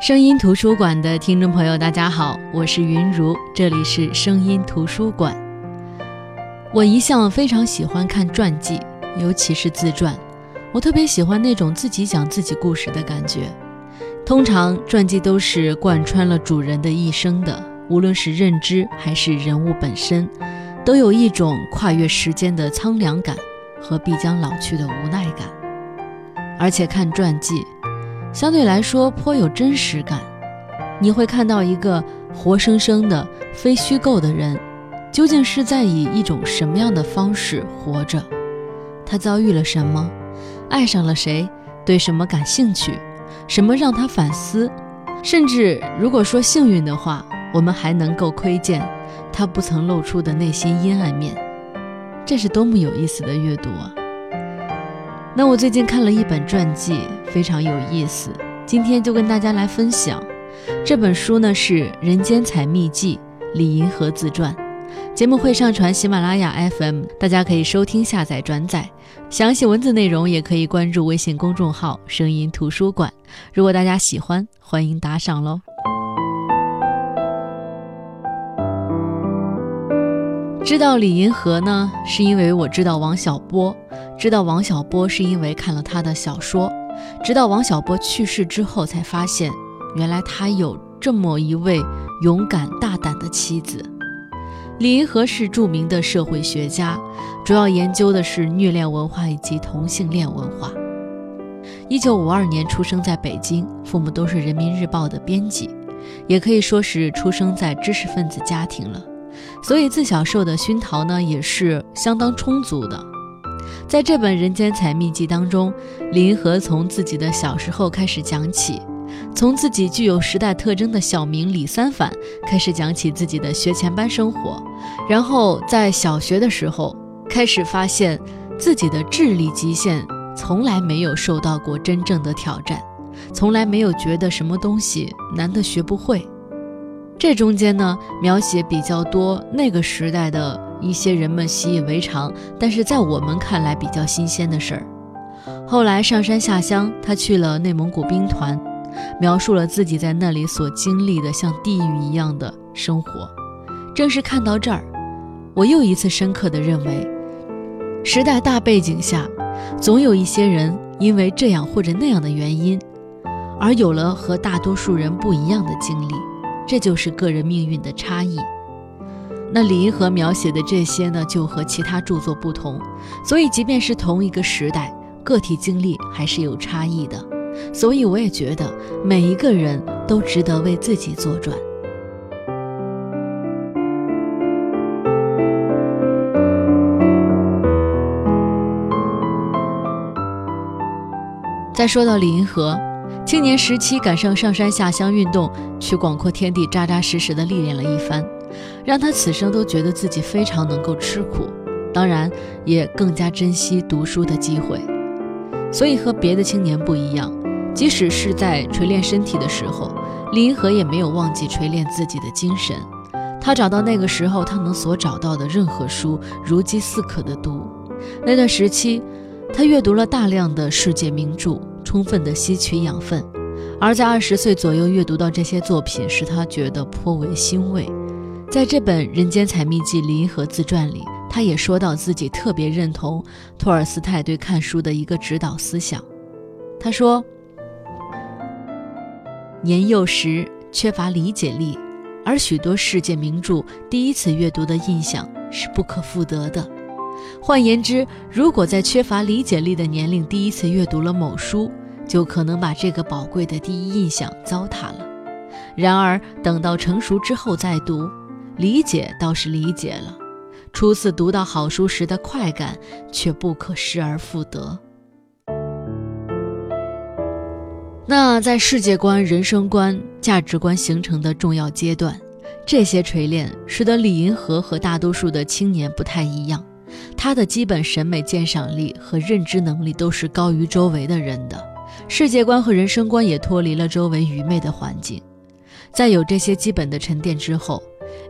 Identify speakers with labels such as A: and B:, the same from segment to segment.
A: 声音图书馆的听众朋友，大家好，我是云如，这里是声音图书馆。我一向非常喜欢看传记，尤其是自传，我特别喜欢那种自己讲自己故事的感觉。通常传记都是贯穿了主人的一生的，无论是认知还是人物本身，都有一种跨越时间的苍凉感和必将老去的无奈感。而且看传记。相对来说颇有真实感，你会看到一个活生生的、非虚构的人，究竟是在以一种什么样的方式活着？他遭遇了什么？爱上了谁？对什么感兴趣？什么让他反思？甚至如果说幸运的话，我们还能够窥见他不曾露出的内心阴暗面。这是多么有意思的阅读啊！那我最近看了一本传记，非常有意思，今天就跟大家来分享。这本书呢是《人间采秘记》李银河自传，节目会上传喜马拉雅 FM，大家可以收听、下载、转载。详细文字内容也可以关注微信公众号“声音图书馆”。如果大家喜欢，欢迎打赏喽。知道李银河呢，是因为我知道王小波。知道王小波是因为看了他的小说，直到王小波去世之后，才发现原来他有这么一位勇敢大胆的妻子。李银河是著名的社会学家，主要研究的是虐恋文化以及同性恋文化。一九五二年出生在北京，父母都是人民日报的编辑，也可以说是出生在知识分子家庭了，所以自小受的熏陶呢也是相当充足的。在这本《人间采秘记》当中，林和从自己的小时候开始讲起，从自己具有时代特征的小名李三反开始讲起自己的学前班生活，然后在小学的时候开始发现自己的智力极限从来没有受到过真正的挑战，从来没有觉得什么东西难得学不会。这中间呢，描写比较多那个时代的。一些人们习以为常，但是在我们看来比较新鲜的事儿。后来上山下乡，他去了内蒙古兵团，描述了自己在那里所经历的像地狱一样的生活。正是看到这儿，我又一次深刻地认为，时代大背景下，总有一些人因为这样或者那样的原因，而有了和大多数人不一样的经历，这就是个人命运的差异。那李银河描写的这些呢，就和其他著作不同，所以即便是同一个时代，个体经历还是有差异的。所以我也觉得每一个人都值得为自己作传。再说到李银河，青年时期赶上上山下乡运动，去广阔天地扎扎实实的历练了一番。让他此生都觉得自己非常能够吃苦，当然也更加珍惜读书的机会。所以和别的青年不一样，即使是在锤炼身体的时候，李银河也没有忘记锤炼自己的精神。他找到那个时候他能所找到的任何书，如饥似渴的读。那段时期，他阅读了大量的世界名著，充分的吸取养分。而在二十岁左右阅读到这些作品，使他觉得颇为欣慰。在这本《人间采蜜记·李银河自传》里，他也说到自己特别认同托尔斯泰对看书的一个指导思想。他说：“年幼时缺乏理解力，而许多世界名著第一次阅读的印象是不可复得的。换言之，如果在缺乏理解力的年龄第一次阅读了某书，就可能把这个宝贵的第一印象糟蹋了。然而，等到成熟之后再读。”理解倒是理解了，初次读到好书时的快感却不可失而复得。那在世界观、人生观、价值观形成的重要阶段，这些锤炼使得李银河和大多数的青年不太一样。他的基本审美鉴赏力和认知能力都是高于周围的人的，世界观和人生观也脱离了周围愚昧的环境。在有这些基本的沉淀之后。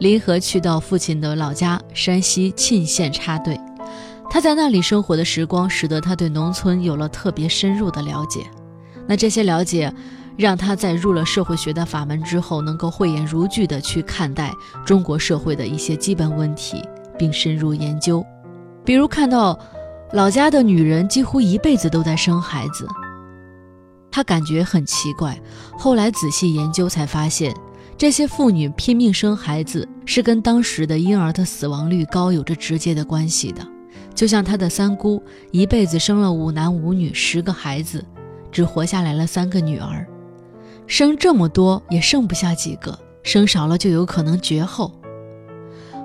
A: 林和去到父亲的老家山西沁县插队，他在那里生活的时光，使得他对农村有了特别深入的了解。那这些了解，让他在入了社会学的法门之后，能够慧眼如炬地去看待中国社会的一些基本问题，并深入研究。比如看到老家的女人几乎一辈子都在生孩子，他感觉很奇怪。后来仔细研究才发现，这些妇女拼命生孩子是跟当时的婴儿的死亡率高有着直接的关系的。就像他的三姑一辈子生了五男五女十个孩子，只活下来了三个女儿，生这么多也剩不下几个，生少了就有可能绝后。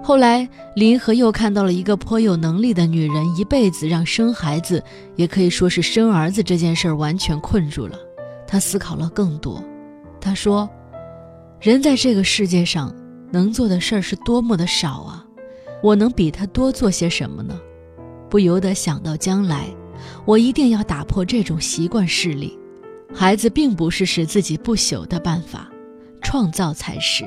A: 后来林和又看到了一个颇有能力的女人，一辈子让生孩子，也可以说是生儿子这件事儿完全困住了。他思考了更多，他说：“人在这个世界上能做的事儿是多么的少啊！我能比他多做些什么呢？”不由得想到将来，我一定要打破这种习惯势力。孩子并不是使自己不朽的办法，创造才是。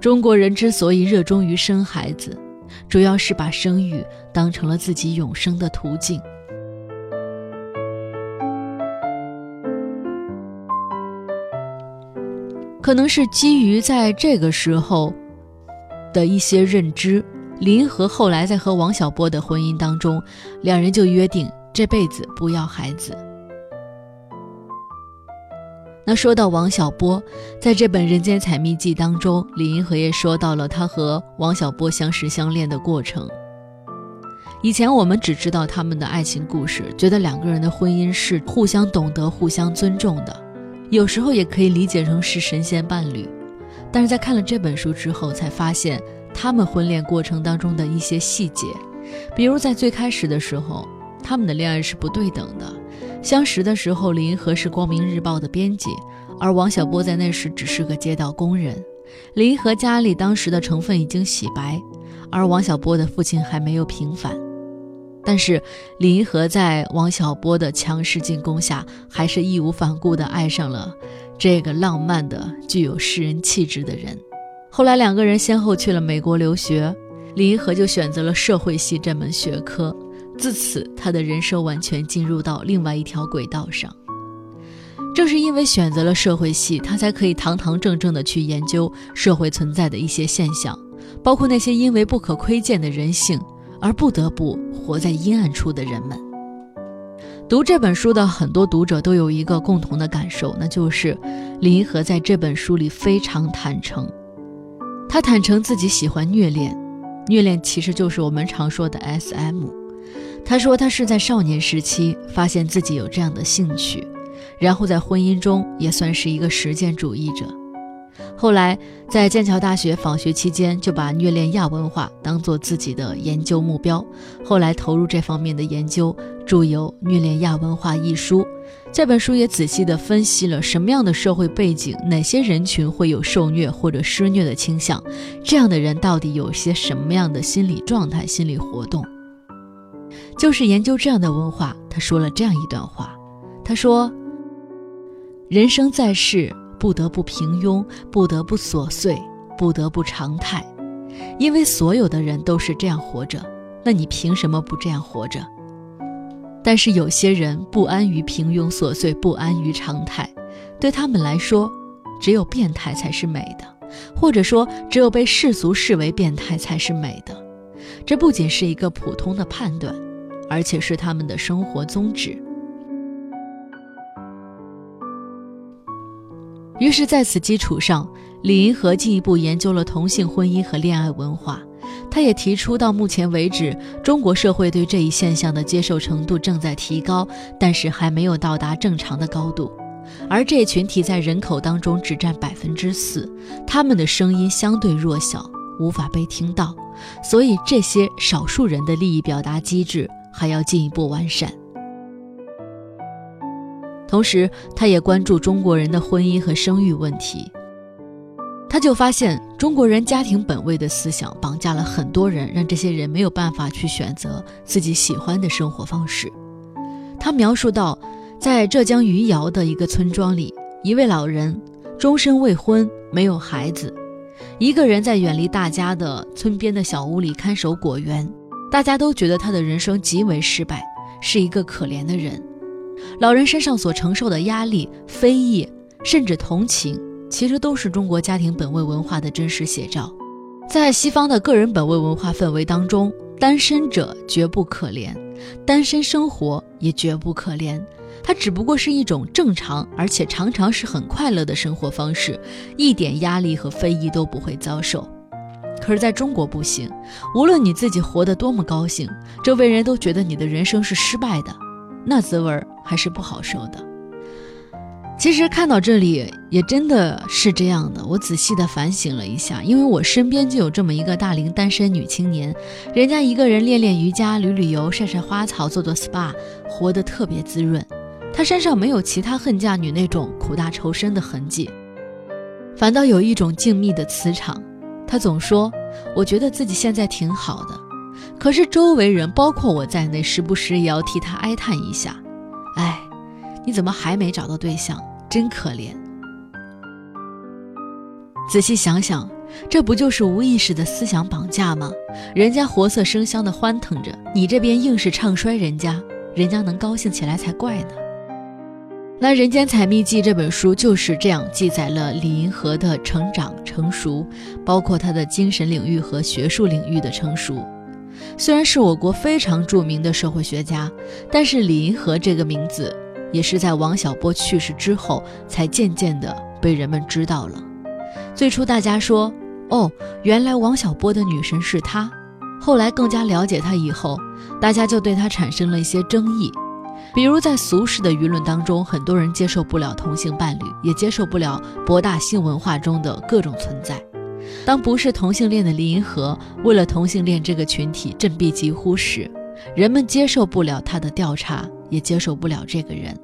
A: 中国人之所以热衷于生孩子，主要是把生育当成了自己永生的途径。可能是基于在这个时候的一些认知。林和后来在和王小波的婚姻当中，两人就约定这辈子不要孩子。那说到王小波，在这本《人间采蜜记》当中，李银河也说到了他和王小波相识相恋的过程。以前我们只知道他们的爱情故事，觉得两个人的婚姻是互相懂得、互相尊重的，有时候也可以理解成是神仙伴侣。但是在看了这本书之后，才发现。他们婚恋过程当中的一些细节，比如在最开始的时候，他们的恋爱是不对等的。相识的时候，林和是《光明日报》的编辑，而王小波在那时只是个街道工人。林和家里当时的成分已经洗白，而王小波的父亲还没有平反。但是林和在王小波的强势进攻下，还是义无反顾地爱上了这个浪漫的、具有诗人气质的人。后来两个人先后去了美国留学，李银河就选择了社会系这门学科。自此，他的人生完全进入到另外一条轨道上。正是因为选择了社会系，他才可以堂堂正正地去研究社会存在的一些现象，包括那些因为不可窥见的人性而不得不活在阴暗处的人们。读这本书的很多读者都有一个共同的感受，那就是李银河在这本书里非常坦诚。他坦诚自己喜欢虐恋，虐恋其实就是我们常说的 S.M。他说他是在少年时期发现自己有这样的兴趣，然后在婚姻中也算是一个实践主义者。后来在剑桥大学访学期间，就把虐恋亚文化当做自己的研究目标，后来投入这方面的研究，著有《虐恋亚文化》一书。这本书也仔细地分析了什么样的社会背景，哪些人群会有受虐或者施虐的倾向，这样的人到底有些什么样的心理状态、心理活动。就是研究这样的文化，他说了这样一段话：他说，人生在世，不得不平庸，不得不琐碎，不得不常态，因为所有的人都是这样活着，那你凭什么不这样活着？但是有些人不安于平庸琐碎，不安于常态，对他们来说，只有变态才是美的，或者说只有被世俗视为变态才是美的。这不仅是一个普通的判断，而且是他们的生活宗旨。于是，在此基础上，李银河进一步研究了同性婚姻和恋爱文化。他也提出，到目前为止，中国社会对这一现象的接受程度正在提高，但是还没有到达正常的高度。而这群体在人口当中只占百分之四，他们的声音相对弱小，无法被听到。所以，这些少数人的利益表达机制还要进一步完善。同时，他也关注中国人的婚姻和生育问题。他就发现，中国人家庭本位的思想绑架了很多人，让这些人没有办法去选择自己喜欢的生活方式。他描述到，在浙江余姚的一个村庄里，一位老人终身未婚，没有孩子，一个人在远离大家的村边的小屋里看守果园。大家都觉得他的人生极为失败，是一个可怜的人。老人身上所承受的压力、非议，甚至同情，其实都是中国家庭本位文化的真实写照。在西方的个人本位文化氛围当中，单身者绝不可怜，单身生活也绝不可怜。它只不过是一种正常，而且常常是很快乐的生活方式，一点压力和非议都不会遭受。可是在中国不行，无论你自己活得多么高兴，周围人都觉得你的人生是失败的，那滋味还是不好受的。其实看到这里也真的是这样的，我仔细的反省了一下，因为我身边就有这么一个大龄单身女青年，人家一个人练练瑜伽、旅旅游、晒晒花草、做做 SPA，活得特别滋润。她身上没有其他恨嫁女那种苦大仇深的痕迹，反倒有一种静谧的磁场。他总说：“我觉得自己现在挺好的。”可是周围人，包括我在内，时不时也要替他哀叹一下：“哎，你怎么还没找到对象？真可怜。”仔细想想，这不就是无意识的思想绑架吗？人家活色生香的欢腾着，你这边硬是唱衰人家，人家能高兴起来才怪呢。那《人间采蜜记》这本书就是这样记载了李银河的成长成熟，包括他的精神领域和学术领域的成熟。虽然是我国非常著名的社会学家，但是李银河这个名字也是在王小波去世之后才渐渐的被人们知道了。最初大家说：“哦，原来王小波的女神是他。”后来更加了解他以后，大家就对他产生了一些争议。比如在俗世的舆论当中，很多人接受不了同性伴侣，也接受不了博大性文化中的各种存在。当不是同性恋的林银河为了同性恋这个群体振臂疾呼时，人们接受不了他的调查，也接受不了这个人。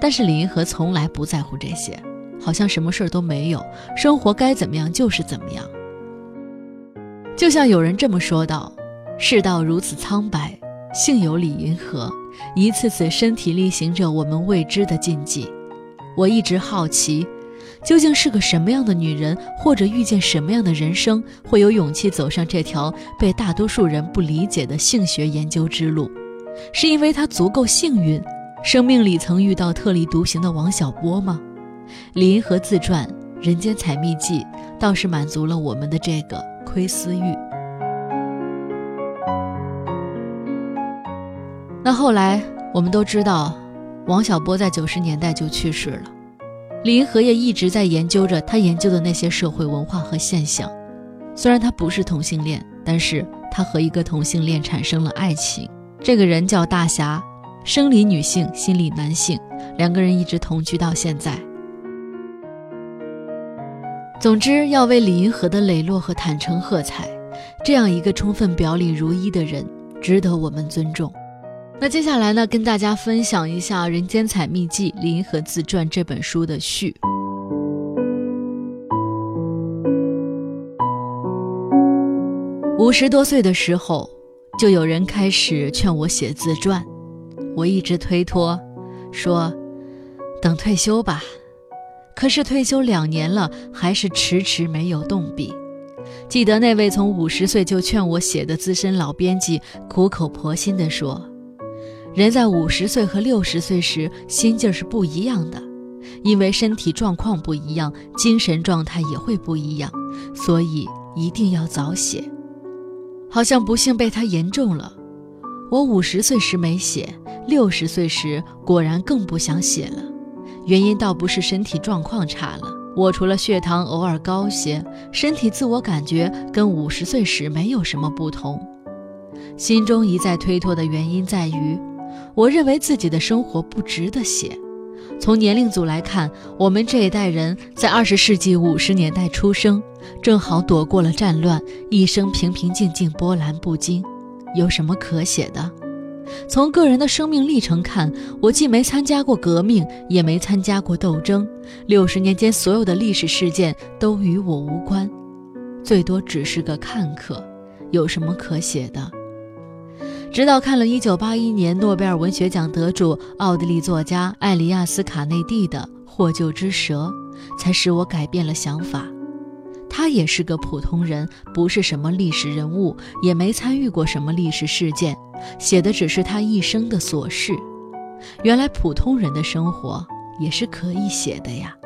A: 但是李银河从来不在乎这些，好像什么事儿都没有，生活该怎么样就是怎么样。就像有人这么说道：“世道如此苍白，幸有李银河。”一次次身体力行着我们未知的禁忌，我一直好奇，究竟是个什么样的女人，或者遇见什么样的人生，会有勇气走上这条被大多数人不理解的性学研究之路？是因为她足够幸运，生命里曾遇到特立独行的王小波吗？林和自传《人间采蜜记》倒是满足了我们的这个窥私欲。那后来我们都知道，王小波在九十年代就去世了。李银河也一直在研究着他研究的那些社会文化和现象。虽然他不是同性恋，但是他和一个同性恋产生了爱情。这个人叫大侠，生理女性，心理男性，两个人一直同居到现在。总之，要为李银河的磊落和坦诚喝彩。这样一个充分表里如一的人，值得我们尊重。那接下来呢，跟大家分享一下《人间采蜜记》林和自传这本书的序。五十多岁的时候，就有人开始劝我写自传，我一直推脱，说等退休吧。可是退休两年了，还是迟迟没有动笔。记得那位从五十岁就劝我写的资深老编辑，苦口婆心地说。人在五十岁和六十岁时心劲是不一样的，因为身体状况不一样，精神状态也会不一样，所以一定要早写。好像不幸被他言中了。我五十岁时没写，六十岁时果然更不想写了。原因倒不是身体状况差了，我除了血糖偶尔高些，身体自我感觉跟五十岁时没有什么不同。心中一再推脱的原因在于。我认为自己的生活不值得写。从年龄组来看，我们这一代人在二十世纪五十年代出生，正好躲过了战乱，一生平平静静，波澜不惊，有什么可写的？从个人的生命历程看，我既没参加过革命，也没参加过斗争，六十年间所有的历史事件都与我无关，最多只是个看客，有什么可写的？直到看了1981年诺贝尔文学奖得主奥地利作家艾利亚斯·卡内蒂的《获救之蛇》，才使我改变了想法。他也是个普通人，不是什么历史人物，也没参与过什么历史事件，写的只是他一生的琐事。原来普通人的生活也是可以写的呀。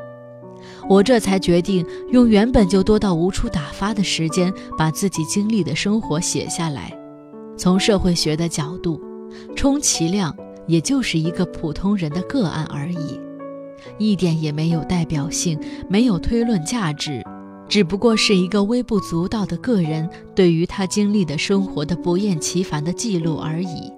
A: 我这才决定用原本就多到无处打发的时间，把自己经历的生活写下来。从社会学的角度，充其量也就是一个普通人的个案而已，一点也没有代表性，没有推论价值，只不过是一个微不足道的个人对于他经历的生活的不厌其烦的记录而已。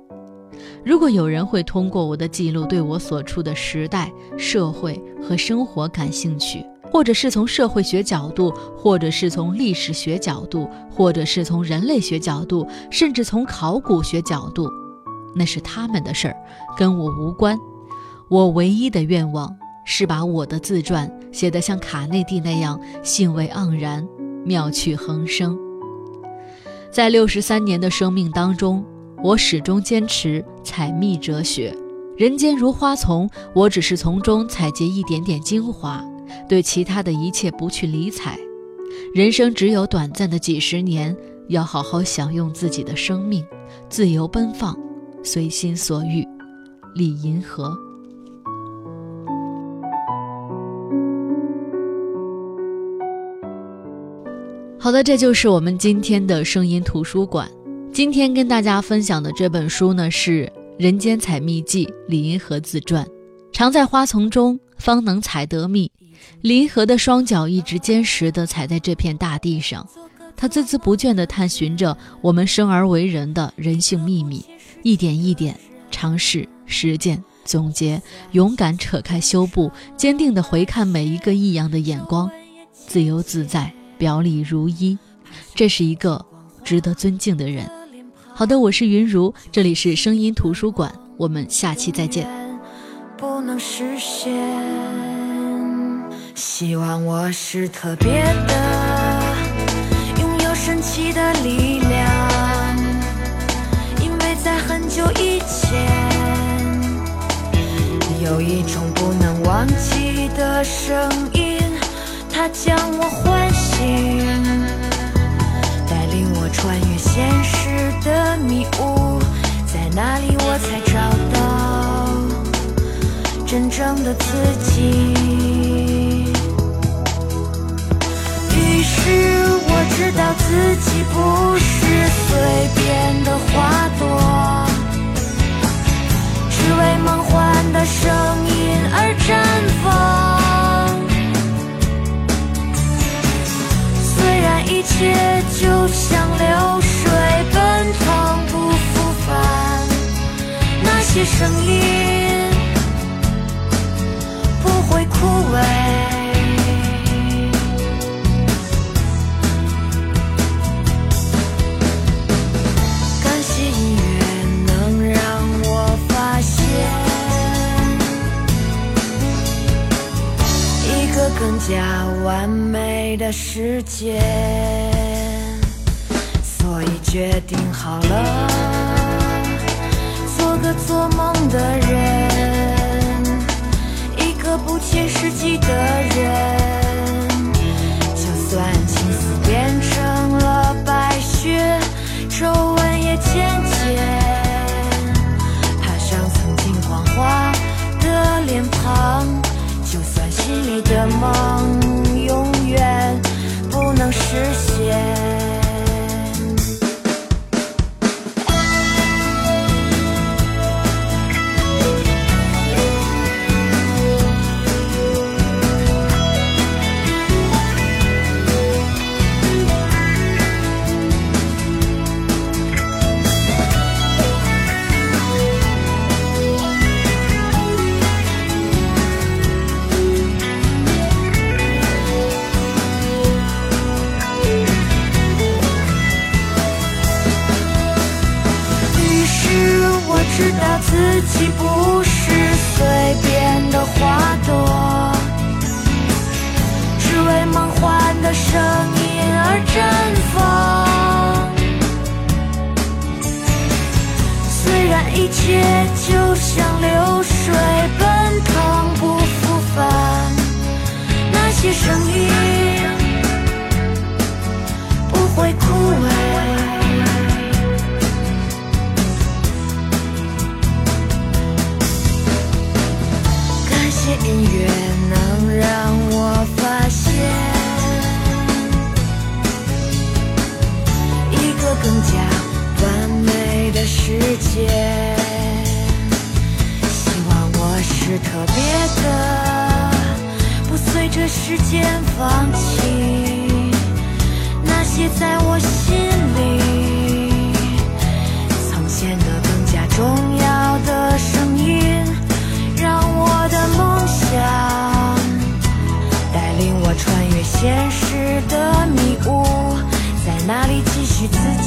A: 如果有人会通过我的记录对我所处的时代、社会和生活感兴趣，或者是从社会学角度，或者是从历史学角度，或者是从人类学角度，甚至从考古学角度，那是他们的事儿，跟我无关。我唯一的愿望是把我的自传写得像卡内蒂那样兴味盎然、妙趣横生。在六十三年的生命当中。我始终坚持采蜜哲学，人间如花丛，我只是从中采撷一点点精华，对其他的一切不去理睬。人生只有短暂的几十年，要好好享用自己的生命，自由奔放，随心所欲。李银河。好的，这就是我们今天的声音图书馆。今天跟大家分享的这本书呢，是《人间采蜜记》李银河自传。常在花丛中，方能采得蜜。李银河的双脚一直坚实地踩在这片大地上，他孜孜不倦地探寻着我们生而为人的人性秘密，一点一点尝试、实践、总结，勇敢扯开修布，坚定地回看每一个异样的眼光，自由自在，表里如一。这是一个值得尊敬的人。好的，我是云如，这里是声音图书馆，我们下期再见。不能实现，希望我是特别的，拥有神奇的力量，因为在很久以前，有一种不能忘记的声音，它将我唤醒。带领我穿越现实的迷雾，在哪里我才找到真正的自己？知道自己不是随便的花朵，只为梦幻的声音而绽放。虽然一切就像流水奔腾不复返，那……些声音不会枯萎。更加完美的世界，所以决定好了。做个做梦的人，一个不切实际的人，岂不是随便的花朵只为梦幻的声
B: 音而绽放。虽然一切就像流水奔腾不复返那些声音不会枯萎。音乐句自。